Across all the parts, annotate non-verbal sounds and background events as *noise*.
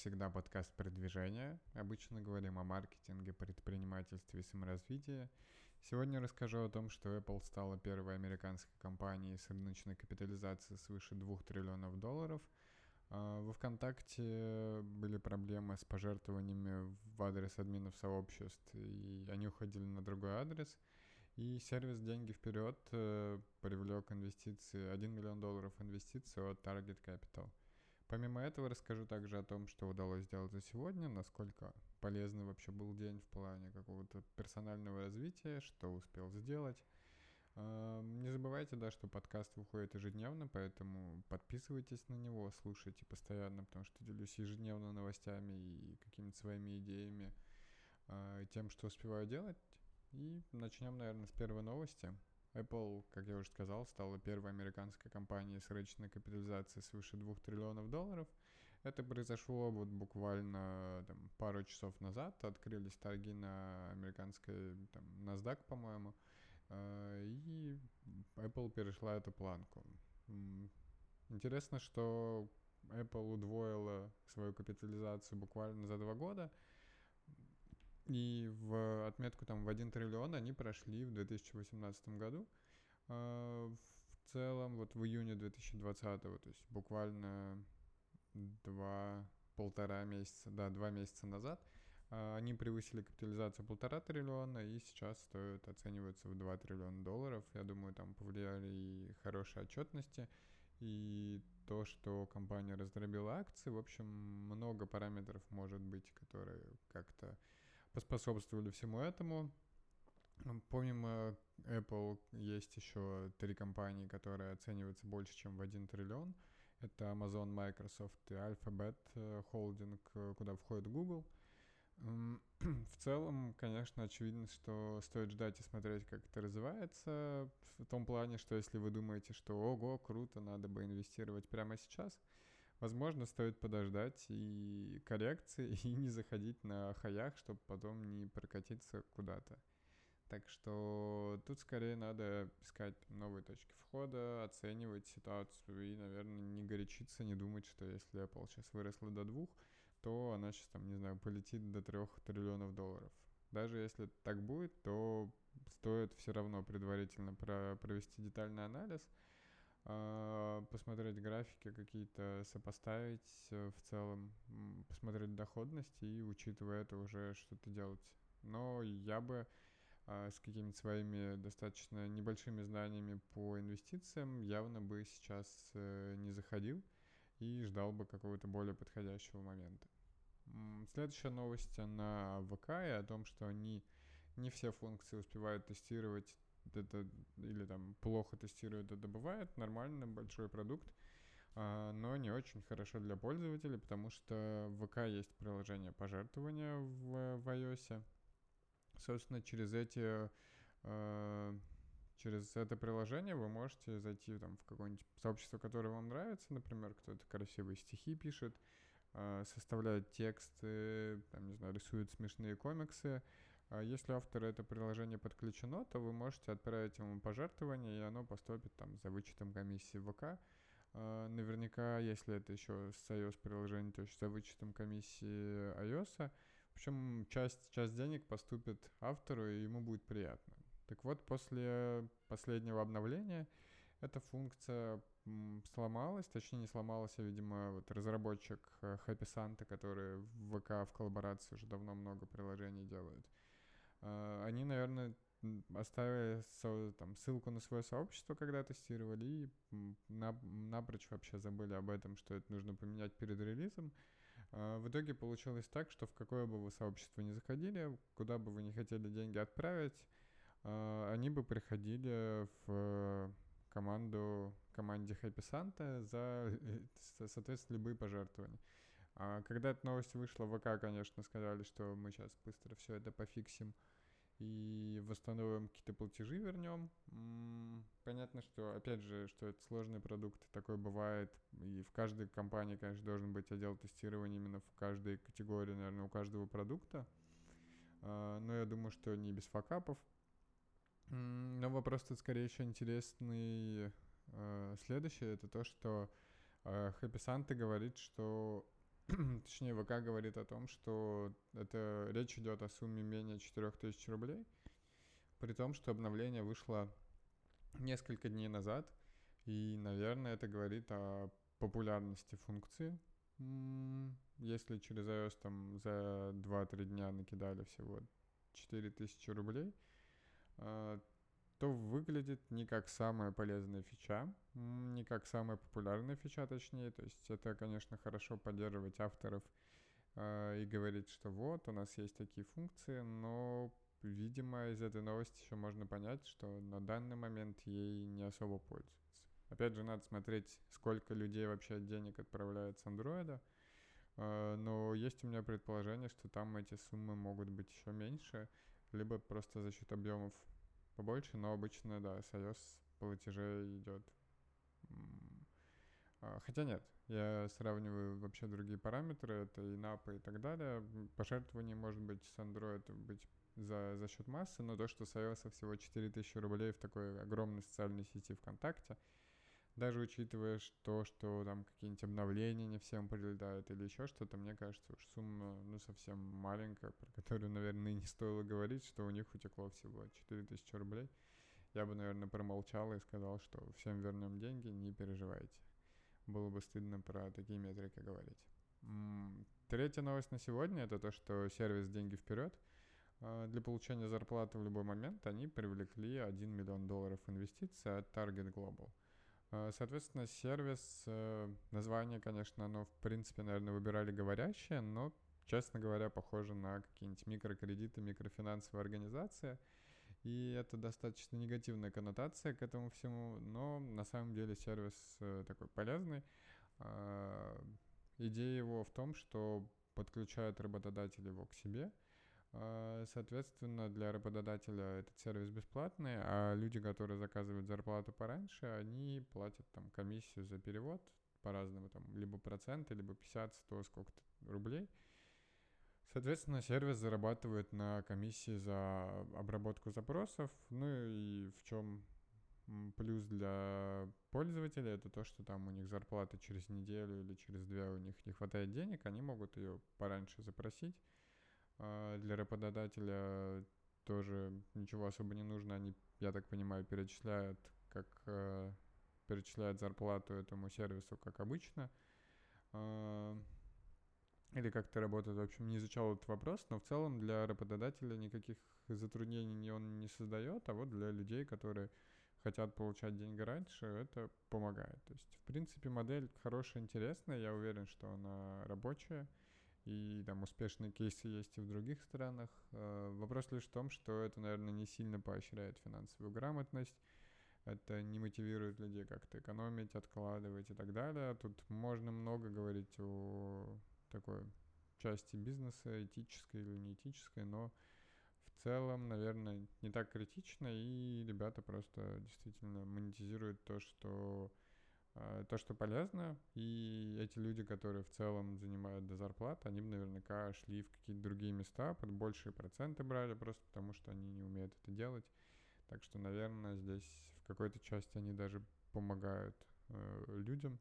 всегда, подкаст продвижения. Обычно говорим о маркетинге, предпринимательстве и саморазвитии. Сегодня расскажу о том, что Apple стала первой американской компанией с рыночной капитализацией свыше 2 триллионов долларов. А, во ВКонтакте были проблемы с пожертвованиями в адрес админов сообществ, и они уходили на другой адрес. И сервис «Деньги вперед» э, привлек инвестиции, 1 миллион долларов инвестиций от Target Capital – Помимо этого расскажу также о том, что удалось сделать за сегодня, насколько полезный вообще был день в плане какого-то персонального развития, что успел сделать. Не забывайте, да, что подкаст выходит ежедневно, поэтому подписывайтесь на него, слушайте постоянно, потому что делюсь ежедневно новостями и какими-то своими идеями, а, тем, что успеваю делать. И начнем, наверное, с первой новости. Apple, как я уже сказал, стала первой американской компанией с рыночной капитализацией свыше 2 триллионов долларов. Это произошло вот буквально там, пару часов назад. Открылись торги на американской там, NASDAQ, по-моему. Э, и Apple перешла эту планку. Интересно, что Apple удвоила свою капитализацию буквально за два года. И в отметку там в 1 триллион они прошли в 2018 году. А, в целом, вот в июне 2020, то есть буквально два, полтора месяца, да, два месяца назад, а, они превысили капитализацию полтора триллиона и сейчас стоят, оцениваются в 2 триллиона долларов. Я думаю, там повлияли и хорошие отчетности, и то, что компания раздробила акции. В общем, много параметров может быть, которые как-то поспособствовали всему этому. Помимо Apple есть еще три компании, которые оцениваются больше, чем в 1 триллион. Это Amazon, Microsoft и Alphabet э, Holding, э, куда входит Google. *clears throat* В целом, конечно, очевидно, что стоит ждать и смотреть, как это развивается. В том плане, что если вы думаете, что ого, круто, надо бы инвестировать прямо сейчас – Возможно, стоит подождать и коррекции, и не заходить на хаях, чтобы потом не прокатиться куда-то. Так что тут скорее надо искать новые точки входа, оценивать ситуацию и, наверное, не горячиться, не думать, что если Apple сейчас выросла до двух, то она сейчас, там, не знаю, полетит до трех триллионов долларов. Даже если так будет, то стоит все равно предварительно про провести детальный анализ – посмотреть графики какие-то, сопоставить э, в целом, посмотреть доходность и, учитывая это, уже что-то делать. Но я бы а, с какими-то своими достаточно небольшими знаниями по инвестициям явно бы сейчас э, не заходил и ждал бы какого-то более подходящего момента. Следующая новость на ВК и о том, что они не все функции успевают тестировать это или там плохо тестирует, это бывает, нормально, большой продукт, а, но не очень хорошо для пользователей, потому что в ВК есть приложение пожертвования в, в iOS. Собственно, через эти а, через это приложение вы можете зайти там в какое-нибудь сообщество, которое вам нравится, например, кто-то красивые стихи пишет, а, составляет тексты, там, не знаю, рисует смешные комиксы, если автор это приложение подключено, то вы можете отправить ему пожертвование, и оно поступит там за вычетом комиссии ВК. А, наверняка, если это еще с iOS приложения, то есть за вычетом комиссии iOS. Причем часть, часть денег поступит автору, и ему будет приятно. Так вот, после последнего обновления эта функция сломалась, точнее не сломалась, а, видимо, вот разработчик э, Happy Santa, который в ВК в коллаборации уже давно много приложений делают, а, они, наверное, оставили там, ссылку на свое сообщество, когда тестировали, и на, напрочь вообще забыли об этом, что это нужно поменять перед релизом. А, в итоге получилось так, что в какое бы вы сообщество ни заходили, куда бы вы не хотели деньги отправить, а, они бы приходили в команду, команде Happy Santa за, э, соответственно, любые пожертвования. А когда эта новость вышла, ВК, конечно, сказали, что мы сейчас быстро все это пофиксим и восстановим какие-то платежи, вернем. Понятно, что, опять же, что это сложный продукт, такое бывает, и в каждой компании, конечно, должен быть отдел тестирования именно в каждой категории, наверное, у каждого продукта. А, но я думаю, что не без факапов. Но вопрос тут скорее еще интересный. А, следующий это то, что а, Happy Santa говорит, что *clears throat* точнее, ВК говорит о том, что это речь идет о сумме менее 4000 рублей, при том, что обновление вышло несколько дней назад, и, наверное, это говорит о популярности функции. Если через iOS там за 2-3 дня накидали всего 4000 рублей, а, то выглядит не как самая полезная фича, не как самая популярная фича, точнее. То есть это, конечно, хорошо поддерживать авторов э, и говорить, что вот, у нас есть такие функции, но, видимо, из этой новости еще можно понять, что на данный момент ей не особо пользуются. Опять же, надо смотреть, сколько людей вообще денег отправляют с андроида. Э, но есть у меня предположение, что там эти суммы могут быть еще меньше, либо просто за счет объемов побольше, но обычно, да, с iOS платежей идет. А, хотя нет, я сравниваю вообще другие параметры, это и NAP и так далее. Пожертвование может быть с Android быть за, за счет массы, но то, что с всего 4000 рублей в такой огромной социальной сети ВКонтакте, даже учитывая то, что там какие-нибудь обновления не всем прилетают или еще что-то, мне кажется, уж сумма, ну, совсем маленькая, про которую, наверное, не стоило говорить, что у них утекло всего 4000 рублей. Я бы, наверное, промолчал и сказал, что всем вернем деньги, не переживайте. Было бы стыдно про такие метрики говорить. Третья новость на сегодня — это то, что сервис «Деньги вперед» а, для получения зарплаты в любой момент они привлекли 1 миллион долларов инвестиций от Target Global. А, соответственно, сервис, э, название, конечно, оно, в принципе, наверное, выбирали говорящее, но, честно говоря, похоже на какие-нибудь микрокредиты, микрофинансовые организации. И это достаточно негативная коннотация к этому всему, но на самом деле сервис э, такой полезный. А, идея его в том, что подключают работодатель его к себе – соответственно, для работодателя этот сервис бесплатный, а люди, которые заказывают зарплату пораньше, они платят там комиссию за перевод по-разному, там, либо проценты, либо 50, 100, сколько-то рублей. Соответственно, сервис зарабатывает на комиссии за обработку запросов. Ну и в чем плюс для пользователя, это то, что там у них зарплата через неделю или через две у них не хватает денег, они могут ее пораньше запросить а, для работодателя тоже ничего особо не нужно. Они, я так понимаю, перечисляют, как э, перечисляют зарплату этому сервису, как обычно. Э, или как это работает, в общем, не изучал этот вопрос, но в целом для работодателя никаких затруднений он не создает, а вот для людей, которые хотят получать деньги раньше, это помогает. То есть, в принципе, модель хорошая, интересная, я уверен, что она рабочая и там успешные кейсы есть и в других странах. Э, вопрос лишь в том, что это, наверное, не сильно поощряет финансовую грамотность, это не мотивирует людей как-то экономить, откладывать и так далее. Тут можно много говорить о такой части бизнеса, этической или неэтической, но в целом, наверное, не так критично, и ребята просто действительно монетизируют то, что то, что полезно, и эти люди, которые в целом занимают до зарплат, они бы наверняка шли в какие-то другие места, под большие проценты брали, просто потому что они не умеют это делать. Так что, наверное, здесь в какой-то части они даже помогают э, людям,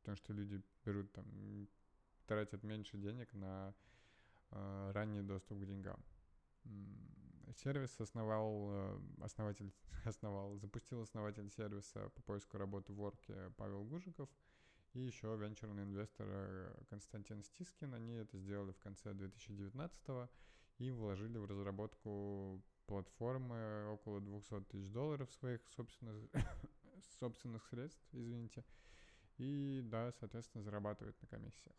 потому что люди берут там, тратят меньше денег на э, ранний доступ к деньгам. Сервис основал, э, основатель, *laughs* основал, запустил основатель сервиса по поиску работы в Орке Павел Гужиков и еще венчурный инвестор э, Константин Стискин. Они это сделали в конце 2019 и вложили в разработку платформы около 200 тысяч долларов своих собственных, *coughs* собственных средств, извините. И да, соответственно, зарабатывают на комиссиях.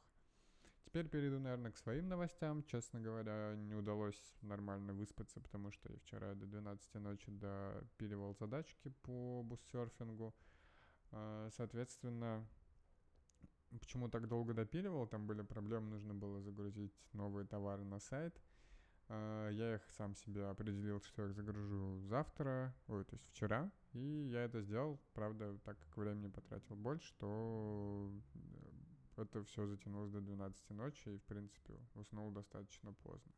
Теперь перейду, наверное, к своим новостям. Честно говоря, не удалось нормально выспаться, потому что я вчера до 12 ночи допиливал задачки по буссерфингу. А, соответственно, почему так долго допиливал? Там были проблемы, нужно было загрузить новые товары на сайт. А, я их сам себе определил, что я их загружу завтра, ой, то есть вчера, и я это сделал, правда, так как времени потратил больше, то это все затянулось до 12 ночи и, в принципе, уснул достаточно поздно.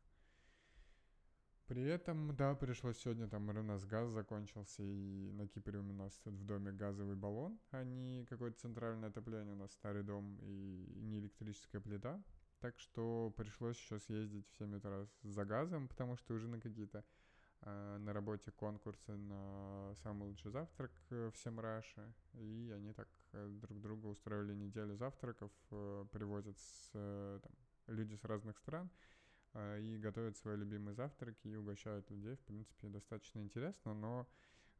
При этом, да, пришлось сегодня, там у нас газ закончился, и на Кипре у нас тут в доме газовый баллон, а не какое-то центральное отопление, у нас старый дом и не электрическая плита. Так что пришлось еще съездить в 7 утра за газом, потому что уже на какие-то на работе конкурсы на самый лучший завтрак э, в Семраше, и они так э, друг друга устроили неделю завтраков, э, привозят с, э, там, люди с разных стран, Э, и готовят свои любимые завтраки и угощают людей. В принципе, достаточно интересно, но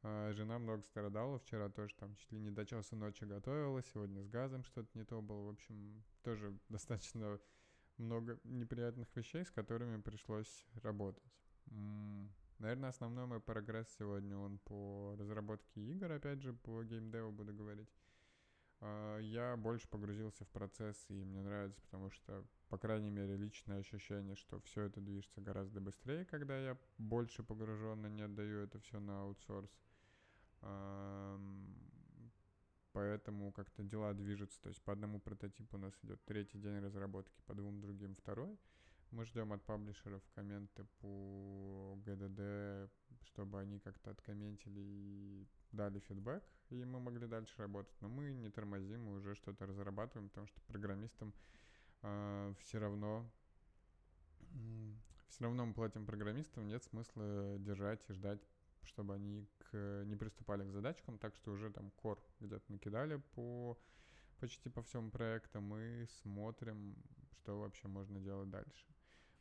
э, жена много страдала. Вчера тоже там чуть ли не до часа ночи готовила, сегодня с газом что-то не то было. В общем, тоже *laughs* достаточно много неприятных вещей, с которыми пришлось работать. Наверное, основной мой прогресс сегодня он по разработке игр, опять же, по геймдеву буду говорить. А, я больше погрузился в процесс, и мне нравится, потому что, по крайней мере, личное ощущение, что все это движется гораздо быстрее, когда я больше погружен и не отдаю это все на аутсорс. Поэтому как-то дела движутся. То есть по одному прототипу у нас идет третий день разработки, по двум другим второй. Мы ждем от паблишеров комменты по GDD, чтобы они как-то откомментили и дали фидбэк, и мы могли дальше работать. Но мы не тормозим, мы уже что-то разрабатываем, потому что программистам э, все равно все равно мы платим программистам, нет смысла держать и ждать, чтобы они к, не приступали к задачкам, так что уже там кор где-то накидали по почти по всем проектам, мы смотрим, что вообще можно делать дальше.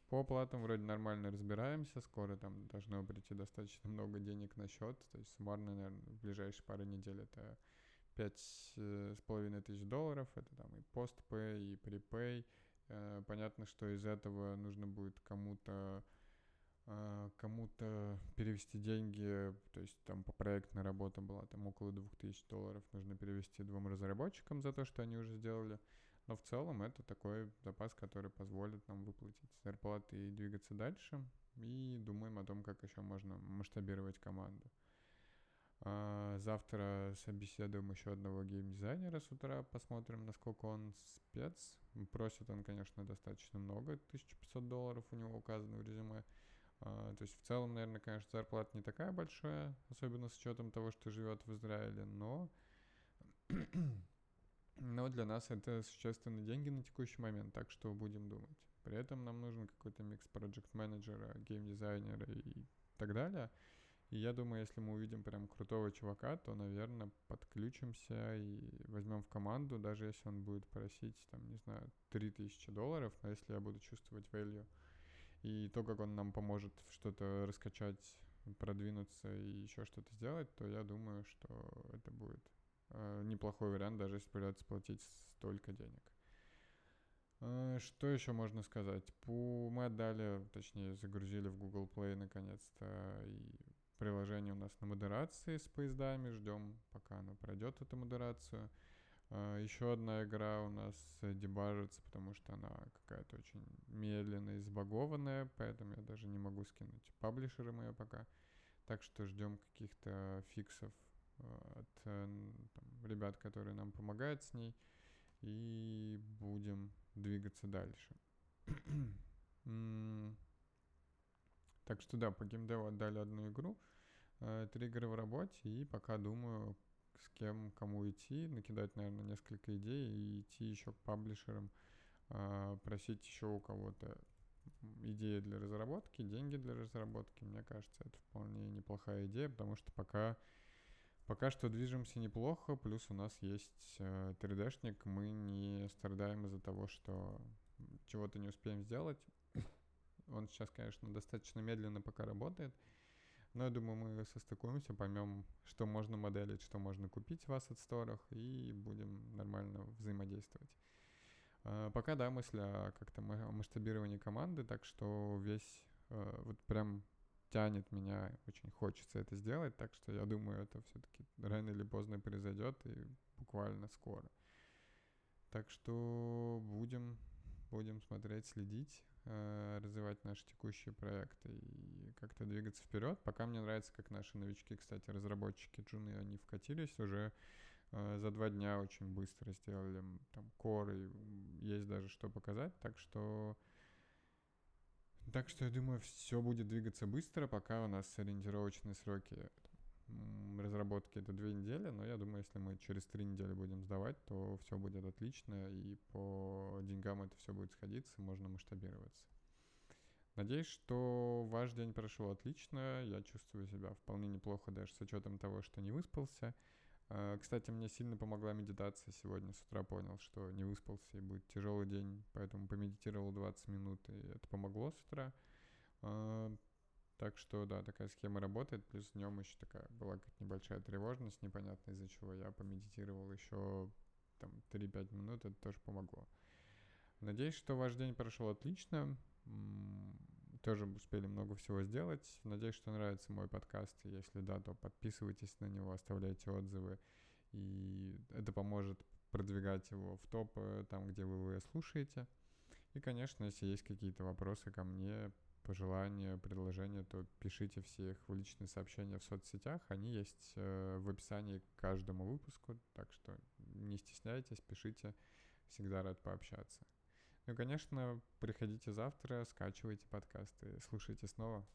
По оплатам вроде нормально разбираемся, скоро там должно прийти достаточно много денег на счет, то есть суммарно, наверное, в ближайшие пару недель это пять э, с половиной тысяч долларов, это там и постпэй, и припэй. Э, понятно, что из этого нужно будет кому-то э, кому-то перевести деньги, то есть там по проектной работе была там около двух тысяч долларов, нужно перевести двум разработчикам за то, что они уже сделали. Но в целом это такой запас, который позволит нам выплатить зарплаты и двигаться дальше. И думаем о том, как еще можно масштабировать команду. А, завтра собеседуем еще одного геймдизайнера с утра, посмотрим, насколько он спец. Просит он, конечно, достаточно много, 1500 долларов у него указано в резюме. А, то есть в целом, наверное, конечно, зарплата не такая большая, особенно с учетом того, что живет в Израиле, но но для нас это существенные деньги на текущий момент, так что будем думать. При этом нам нужен какой-то микс проект менеджера, геймдизайнера и так далее. И я думаю, если мы увидим прям крутого чувака, то, наверное, подключимся и возьмем в команду, даже если он будет просить, там, не знаю, 3000 долларов, но если я буду чувствовать value и то, как он нам поможет что-то раскачать, продвинуться и еще что-то сделать, то я думаю, что это будет неплохой вариант, даже если придется платить столько денег. Э, что еще можно сказать? Мы отдали, точнее, загрузили в Google Play наконец-то приложение у нас на модерации с поездами. Ждем, пока оно пройдет эту модерацию. Uh, еще одна игра у нас дебажится, потому что она какая-то очень медленная и сбагованная, поэтому я даже не могу скинуть паблишеры ее пока. Так что ждем каких-то фиксов от э, там, ребят, которые нам помогают с ней, и будем двигаться дальше. *clears throat* так что да, по геймдеву отдали одну игру, э, три игры в работе, и пока думаю, с кем, кому идти, накидать, наверное, несколько идей и идти еще к паблишерам, э, просить еще у кого-то идеи для разработки, деньги для разработки. Мне кажется, это вполне неплохая идея, потому что пока Пока что движемся неплохо, плюс у нас есть э, 3D-шник, мы не страдаем из-за того, что чего-то не успеем сделать. Он сейчас, конечно, достаточно медленно пока работает, но я думаю, мы состыкуемся, поймем, что можно моделить, что можно купить в Asset Store, и будем нормально взаимодействовать. Э, пока, да, мысль о как-то масштабировании команды, так что весь, э, вот прям тянет меня, очень хочется это сделать, так что я думаю, это все-таки рано или поздно произойдет и буквально скоро. Так что будем, будем смотреть, следить, э, развивать наши текущие проекты и как-то двигаться вперед. Пока мне нравится, как наши новички, кстати, разработчики джуны, они вкатились уже э, за два дня очень быстро сделали там коры, есть даже что показать, так что Так что я думаю, все будет двигаться быстро, пока у нас ориентировочные сроки разработки это две недели, но я думаю, если мы через три недели будем сдавать, то все будет отлично, и по деньгам это все будет сходиться, можно масштабироваться. Надеюсь, что ваш день прошел отлично, я чувствую себя вполне неплохо даже с учетом того, что не выспался. А, кстати, мне сильно помогла медитация сегодня. С утра понял, что не выспался и будет тяжелый день, поэтому помедитировал 20 минут, и это помогло с утра. А, так что, да, такая схема работает. Плюс днем еще такая была какая-то небольшая тревожность, непонятно из-за чего. Я помедитировал еще там 3-5 минут, это тоже помогло. Надеюсь, что ваш день прошел отлично. Тоже успели много всего сделать. Надеюсь, что нравится мой подкаст. Если да, то подписывайтесь на него, оставляйте отзывы. И это поможет продвигать его в топ там, где вы его слушаете. И, конечно, если есть какие-то вопросы ко мне, пожелания, предложения, то пишите все их в личные сообщения в соцсетях. Они есть э, в описании к каждому выпуску, так что не стесняйтесь, пишите. Всегда рад пообщаться. Ну, конечно, приходите завтра, скачивайте подкасты, слушайте снова.